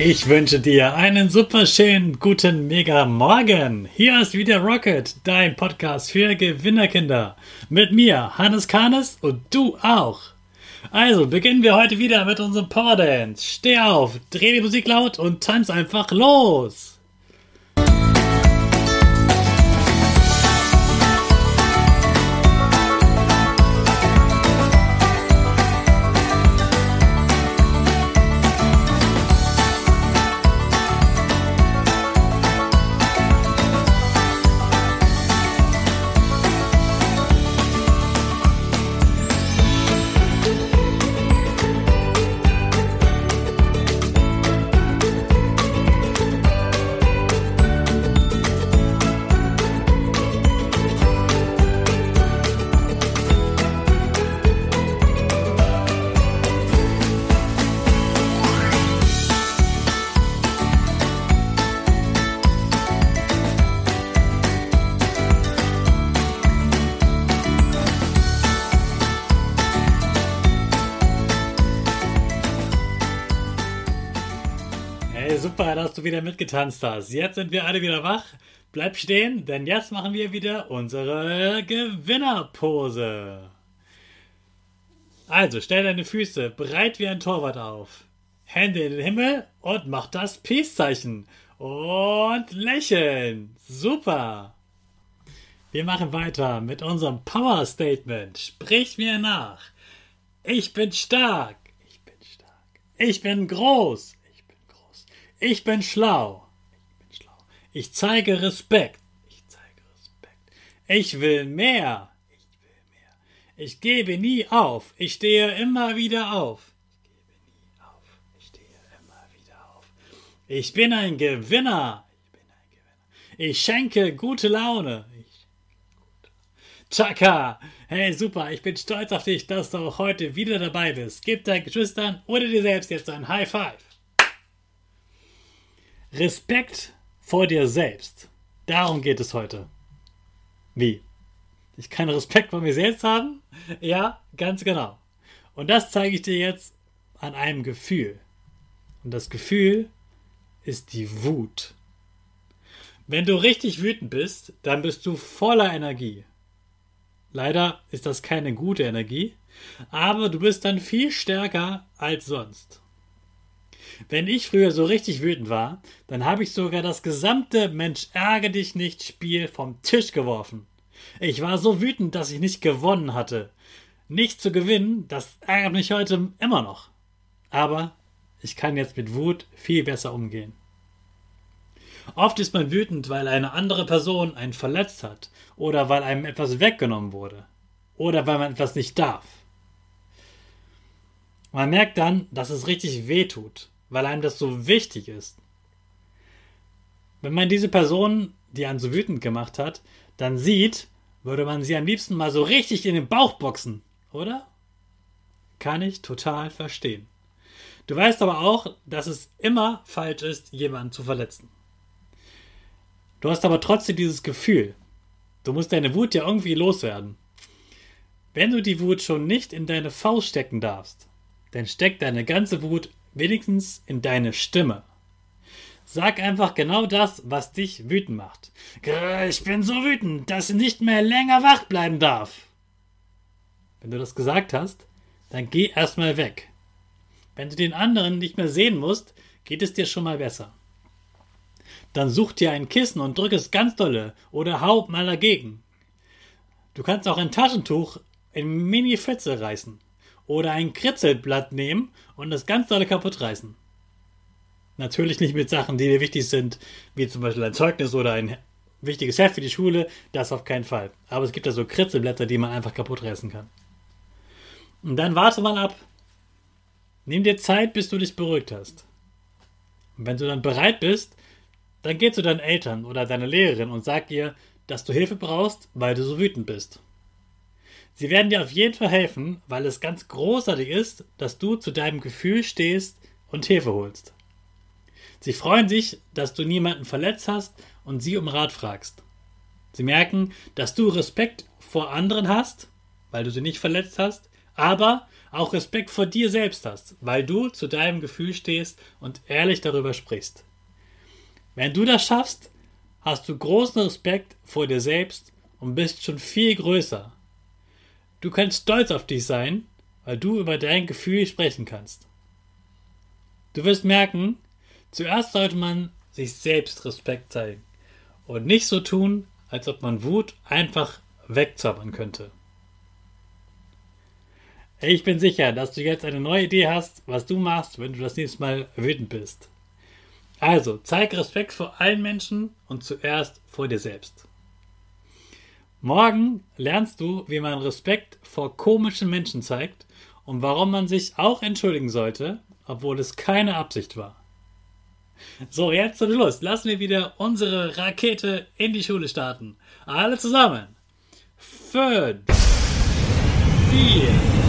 Ich wünsche dir einen super schönen guten Mega Morgen. Hier ist wieder Rocket, dein Podcast für Gewinnerkinder. Mit mir, Hannes Kahnes und du auch. Also beginnen wir heute wieder mit unserem Power Dance. Steh auf, dreh die Musik laut und tanz einfach los. Dass du wieder mitgetanzt hast. Jetzt sind wir alle wieder wach. Bleib stehen, denn jetzt machen wir wieder unsere Gewinnerpose. Also stell deine Füße breit wie ein Torwart auf. Hände in den Himmel und mach das Peace-Zeichen. Und lächeln. Super. Wir machen weiter mit unserem Power Statement. Sprich mir nach. Ich bin stark. Ich bin stark. Ich bin groß. Ich bin schlau. Ich bin schlau. Ich zeige Respekt. Ich zeige Respekt. Ich will mehr. Ich will mehr. Ich gebe nie auf. Ich stehe immer wieder auf. Ich gebe nie auf. Ich stehe immer wieder auf. Ich bin ein Gewinner. Ich bin ein Gewinner. Ich schenke gute Laune. Ich Chaka! Hey, super, ich bin stolz auf dich, dass du auch heute wieder dabei bist. Gib deinen Geschwistern oder dir selbst jetzt ein High Five. Respekt vor dir selbst. Darum geht es heute. Wie? Ich kann Respekt vor mir selbst haben? Ja, ganz genau. Und das zeige ich dir jetzt an einem Gefühl. Und das Gefühl ist die Wut. Wenn du richtig wütend bist, dann bist du voller Energie. Leider ist das keine gute Energie, aber du bist dann viel stärker als sonst. Wenn ich früher so richtig wütend war, dann habe ich sogar das gesamte Mensch ärgere dich nicht Spiel vom Tisch geworfen. Ich war so wütend, dass ich nicht gewonnen hatte. Nicht zu gewinnen, das ärgert mich heute immer noch. Aber ich kann jetzt mit Wut viel besser umgehen. Oft ist man wütend, weil eine andere Person einen verletzt hat oder weil einem etwas weggenommen wurde oder weil man etwas nicht darf. Man merkt dann, dass es richtig weh tut weil einem das so wichtig ist. Wenn man diese Person, die einen so wütend gemacht hat, dann sieht, würde man sie am liebsten mal so richtig in den Bauch boxen, oder? Kann ich total verstehen. Du weißt aber auch, dass es immer falsch ist, jemanden zu verletzen. Du hast aber trotzdem dieses Gefühl. Du musst deine Wut ja irgendwie loswerden. Wenn du die Wut schon nicht in deine Faust stecken darfst, dann steck deine ganze Wut wenigstens in deine Stimme. Sag einfach genau das, was dich wütend macht. Ich bin so wütend, dass ich nicht mehr länger wach bleiben darf. Wenn du das gesagt hast, dann geh erstmal weg. Wenn du den anderen nicht mehr sehen musst, geht es dir schon mal besser. Dann such dir ein Kissen und drück es ganz dolle oder hau mal dagegen. Du kannst auch ein Taschentuch in Mini-Fetze reißen oder ein Kritzelblatt nehmen und das ganz dolle kaputt reißen. Natürlich nicht mit Sachen, die dir wichtig sind, wie zum Beispiel ein Zeugnis oder ein wichtiges Heft für die Schule, das auf keinen Fall. Aber es gibt da so Kritzelblätter, die man einfach kaputt reißen kann. Und dann warte mal ab. Nimm dir Zeit, bis du dich beruhigt hast. Und wenn du dann bereit bist, dann geh zu deinen Eltern oder deiner Lehrerin und sag ihr, dass du Hilfe brauchst, weil du so wütend bist. Sie werden dir auf jeden Fall helfen, weil es ganz großartig ist, dass du zu deinem Gefühl stehst und Hilfe holst. Sie freuen sich, dass du niemanden verletzt hast und sie um Rat fragst. Sie merken, dass du Respekt vor anderen hast, weil du sie nicht verletzt hast, Aber auch Respekt vor dir selbst hast, weil du zu deinem Gefühl stehst und ehrlich darüber sprichst. Wenn du das schaffst, hast du großen Respekt vor dir selbst und bist schon viel größer. Du kannst stolz auf dich sein, weil du über dein Gefühl sprechen kannst. Du wirst merken, zuerst sollte man sich selbst Respekt zeigen und nicht so tun, als ob man Wut einfach wegzaubern könnte. Ich bin sicher, dass du jetzt eine neue Idee hast, was du machst, wenn du das nächste Mal wütend bist. Also, zeig Respekt vor allen Menschen und zuerst vor dir selbst. Morgen lernst du, wie man Respekt vor komischen Menschen zeigt und warum man sich auch entschuldigen sollte, obwohl es keine Absicht war. So, jetzt zum Schluss. Lassen wir wieder unsere Rakete in die Schule starten. Alle zusammen. Fünf, vier,